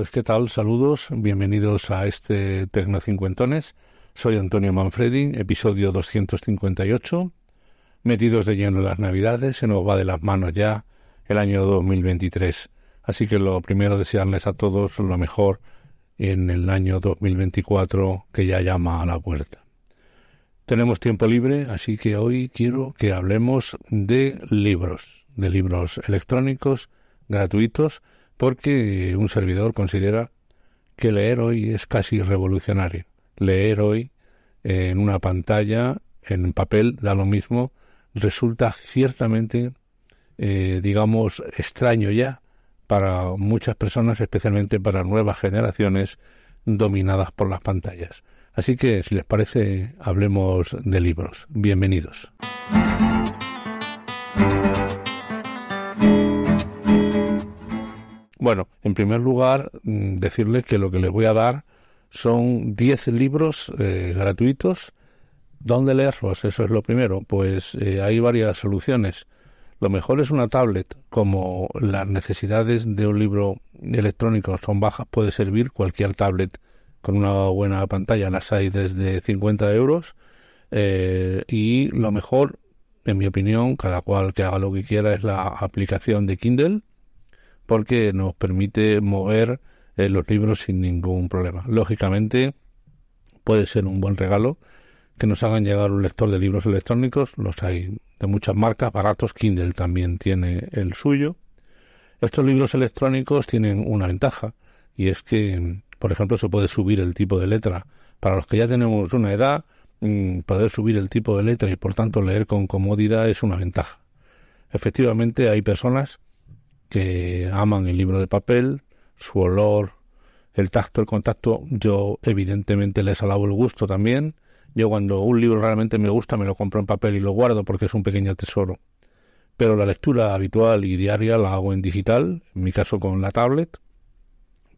Pues qué tal, saludos, bienvenidos a este Tecnocincuentones. Soy Antonio Manfredi, episodio 258. Metidos de lleno las Navidades, se nos va de las manos ya el año 2023. Así que lo primero desearles a todos lo mejor en el año 2024 que ya llama a la puerta. Tenemos tiempo libre, así que hoy quiero que hablemos de libros, de libros electrónicos gratuitos, porque un servidor considera que leer hoy es casi revolucionario. Leer hoy en una pantalla, en papel, da lo mismo, resulta ciertamente, eh, digamos, extraño ya para muchas personas, especialmente para nuevas generaciones dominadas por las pantallas. Así que, si les parece, hablemos de libros. Bienvenidos. Bueno, en primer lugar, mm, decirles que lo que les voy a dar son 10 libros eh, gratuitos. ¿Dónde leerlos? Eso es lo primero. Pues eh, hay varias soluciones. Lo mejor es una tablet. Como las necesidades de un libro electrónico son bajas, puede servir cualquier tablet con una buena pantalla. Las hay desde 50 euros. Eh, y lo mejor, en mi opinión, cada cual que haga lo que quiera, es la aplicación de Kindle porque nos permite mover eh, los libros sin ningún problema. Lógicamente, puede ser un buen regalo que nos hagan llegar un lector de libros electrónicos, los hay de muchas marcas, baratos, Kindle también tiene el suyo. Estos libros electrónicos tienen una ventaja y es que, por ejemplo, se puede subir el tipo de letra. Para los que ya tenemos una edad, mm, poder subir el tipo de letra y por tanto leer con comodidad es una ventaja. Efectivamente, hay personas que aman el libro de papel, su olor, el tacto, el contacto. Yo evidentemente les alabo el gusto también. Yo cuando un libro realmente me gusta me lo compro en papel y lo guardo porque es un pequeño tesoro. Pero la lectura habitual y diaria la hago en digital, en mi caso con la tablet,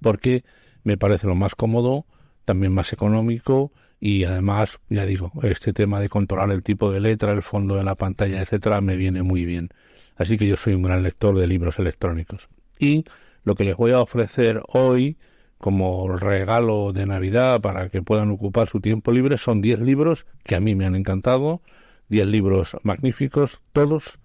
porque me parece lo más cómodo, también más económico y además, ya digo, este tema de controlar el tipo de letra, el fondo de la pantalla, etcétera, me viene muy bien. Así que yo soy un gran lector de libros electrónicos. Y lo que les voy a ofrecer hoy como regalo de Navidad para que puedan ocupar su tiempo libre son 10 libros que a mí me han encantado, 10 libros magníficos, todos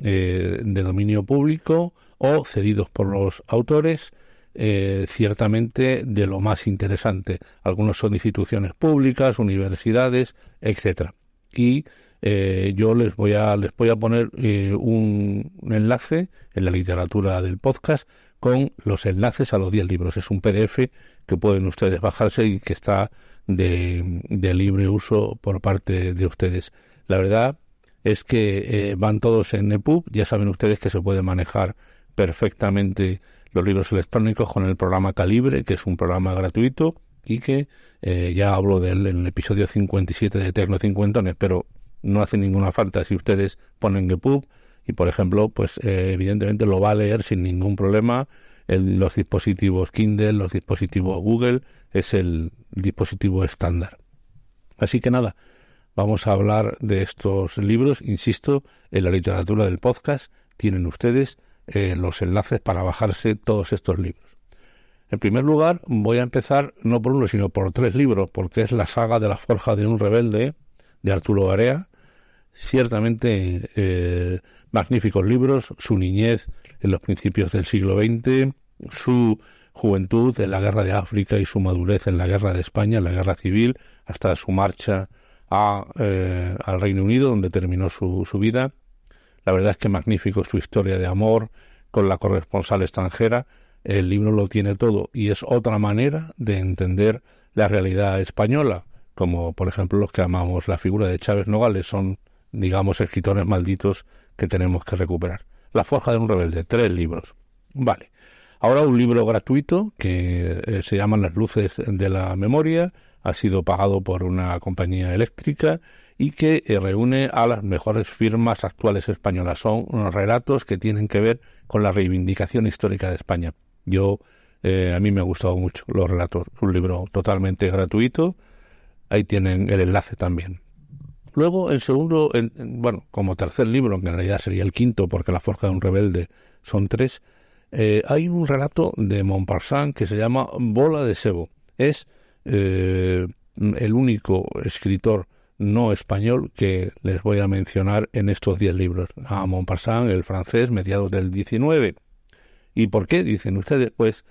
eh, de dominio público o cedidos por los autores, eh, ciertamente de lo más interesante. Algunos son instituciones públicas, universidades, etcétera. Y eh, yo les voy a les voy a poner eh, un, enlace en la literatura del podcast con los enlaces a los 10 libros. Es un PDF que pueden ustedes bajarse y que está de, libre uso por parte de ustedes. La verdad es que eh, van todos en EPUB. Ya saben ustedes que se puede manejar perfectamente los libros electrónicos con el programa Calibre, que es un programa gratuito y que ya hablo de él en el episodio 57 de Tecno Cincuentones, pero no hace ninguna falta si ustedes ponen GPUB y por ejemplo pues eh, evidentemente lo va a leer sin ningún problema. El, los dispositivos Kindle los dispositivos Google es el dispositivo estándar. Así que nada vamos a hablar de estos libros. Insisto en la literatura del podcast tienen ustedes eh, los enlaces para bajarse todos estos libros. En primer lugar, voy a empezar no por uno, sino por tres libros, porque es la saga de la Forja de un Rebelde de Arturo Garea, ciertamente eh, magníficos libros, su niñez en los principios del siglo XX, su juventud en la guerra de África y su madurez en la guerra de España, en la guerra civil, hasta su marcha a, eh, al Reino Unido, donde terminó su, su vida. La verdad es que magnífico su historia de amor con la corresponsal extranjera. El libro lo tiene todo y es otra manera de entender la realidad española, como por ejemplo los que amamos la figura de Chávez Nogales, son digamos, escritores malditos que tenemos que recuperar. La forja de un rebelde, tres libros. Vale. Ahora un libro gratuito que eh, se llama Las luces de la memoria, ha sido pagado por una compañía eléctrica y que eh, reúne a las mejores firmas actuales españolas. Son unos relatos que tienen que ver con la reivindicación histórica de España. Yo, eh, a mí me ha gustado mucho los relatos. Un libro totalmente gratuito. Ahí tienen el enlace también. Luego, el segundo, bueno, como tercer libro, que en realidad sería el quinto, porque La Forja de un Rebelde son tres, Eh, hay un relato de Montparnasse que se llama Bola de Sebo. Es eh, el único escritor no español que les voy a mencionar en estos diez libros. A Montparnasse, el francés, mediados del 19. ¿Y por qué? Dicen ustedes. Pues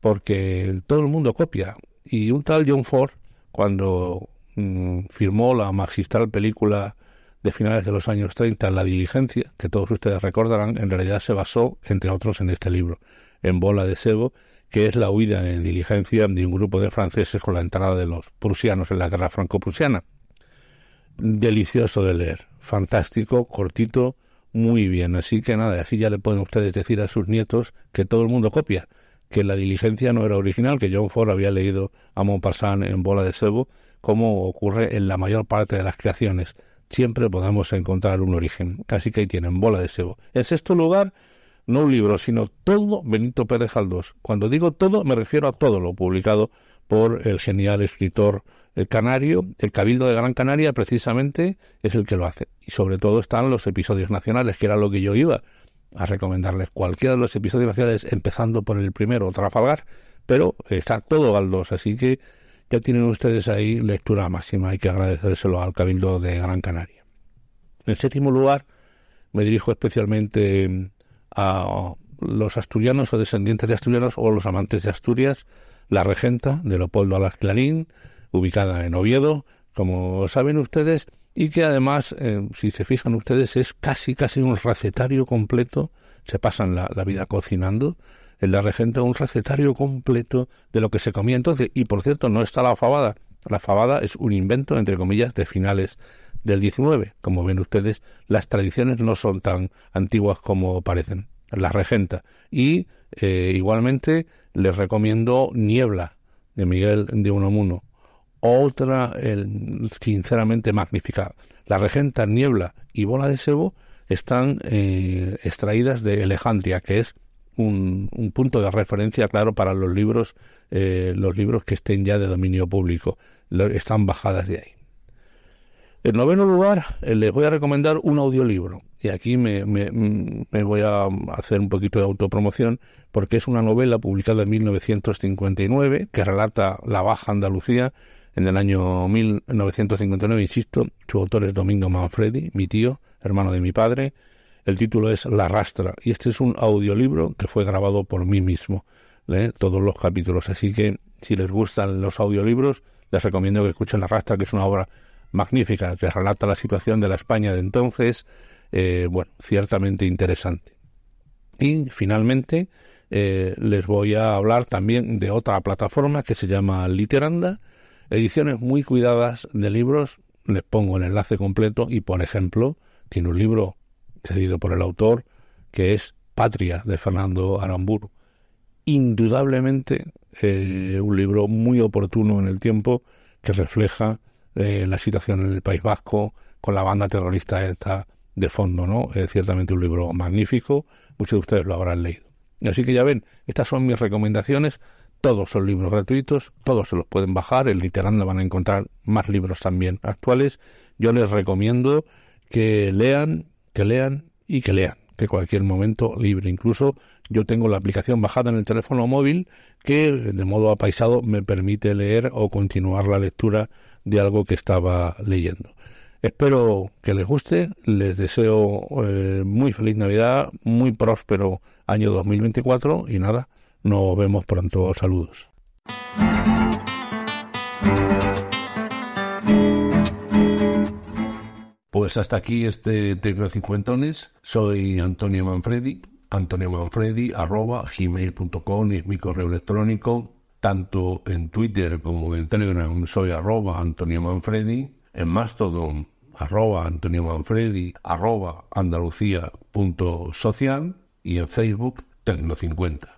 porque todo el mundo copia. Y un tal John Ford, cuando mm, firmó la magistral película de finales de los años 30, La diligencia, que todos ustedes recordarán, en realidad se basó, entre otros, en este libro, en Bola de Sebo, que es la huida en diligencia de un grupo de franceses con la entrada de los prusianos en la guerra franco-prusiana. Delicioso de leer, fantástico, cortito, muy bien. Así que nada, así ya le pueden ustedes decir a sus nietos que todo el mundo copia, que la diligencia no era original, que John Ford había leído a Montparnasse en Bola de Sebo, como ocurre en la mayor parte de las creaciones. Siempre podemos encontrar un origen. Así que ahí tienen Bola de Sebo. En sexto lugar, no un libro, sino todo Benito Pérez Galdós. Cuando digo todo, me refiero a todo lo publicado por el genial escritor el canario, el Cabildo de Gran Canaria precisamente es el que lo hace. Y sobre todo están los episodios nacionales, que era lo que yo iba a recomendarles. Cualquiera de los episodios nacionales, empezando por el primero, Trafalgar, pero está todo Galdós, así que ya tienen ustedes ahí lectura máxima. Hay que agradecérselo al Cabildo de Gran Canaria. En séptimo lugar, me dirijo especialmente a los asturianos o descendientes de asturianos o los amantes de Asturias, La Regenta de Leopoldo Alas Clarín, ubicada en Oviedo, como saben ustedes, y que además, eh, si se fijan ustedes, es casi, casi un recetario completo, se pasan la, vida cocinando, en La Regenta un recetario completo de lo que se comía entonces, y por cierto, no está la fabada, la fabada es un invento, entre comillas, de finales del 19. Como ven ustedes, las tradiciones no son tan antiguas como parecen. La regenta. Y eh, igualmente les recomiendo Niebla de Miguel de Unamuno. Otra, sinceramente magnífica. La regenta, Niebla y Bola de Sebo están eh, extraídas de Alejandría, que es un, punto de referencia claro para los libros, eh, los libros que estén ya de dominio público. están bajadas de ahí. En noveno lugar, eh, les voy a recomendar un audiolibro. Y aquí me, me, voy a hacer un poquito de autopromoción porque es una novela publicada en 1959 que relata la Baja Andalucía en el año 1959, insisto. Su autor es Domingo Manfredi, mi tío, hermano de mi padre. El título es La Rastra y este es un audiolibro que fue grabado por mí mismo, ¿eh? todos los capítulos. Así que si les gustan los audiolibros, les recomiendo que escuchen La Rastra, que es una obra magnífica que relata la situación de la España de entonces, eh, bueno, ciertamente interesante. Y finalmente eh, les voy a hablar también de otra plataforma que se llama Literanda, ediciones muy cuidadas de libros, les pongo el enlace completo y por ejemplo tiene un libro cedido por el autor que es Patria de Fernando Aramburu. Indudablemente eh, un libro muy oportuno en el tiempo que refleja la situación en el País Vasco con la banda terrorista esta de fondo, ¿no? Es ciertamente un libro magnífico, muchos de ustedes lo habrán leído. Así que ya ven, estas son mis recomendaciones, todos son libros gratuitos, todos se los pueden bajar, en Literanda van a encontrar más libros también actuales. Yo les recomiendo que lean, que lean y que lean, que cualquier momento libre. Incluso yo tengo la aplicación bajada en el teléfono móvil que de modo apaisado me permite leer o continuar la lectura de algo que estaba leyendo. Espero que les guste, les deseo eh, muy feliz Navidad, muy próspero año 2024 y nada, nos vemos pronto. Saludos. Pues hasta aquí este Tecno Cincuentones. Soy Antonio Manfredi. Antonio Manfredi arroba gmail.com es mi correo electrónico tanto en Twitter como en Telegram soy arroba Antonio Manfredi, en Mastodon arroba Antonio Manfredi, arroba andalucía.social y en Facebook Tecno50.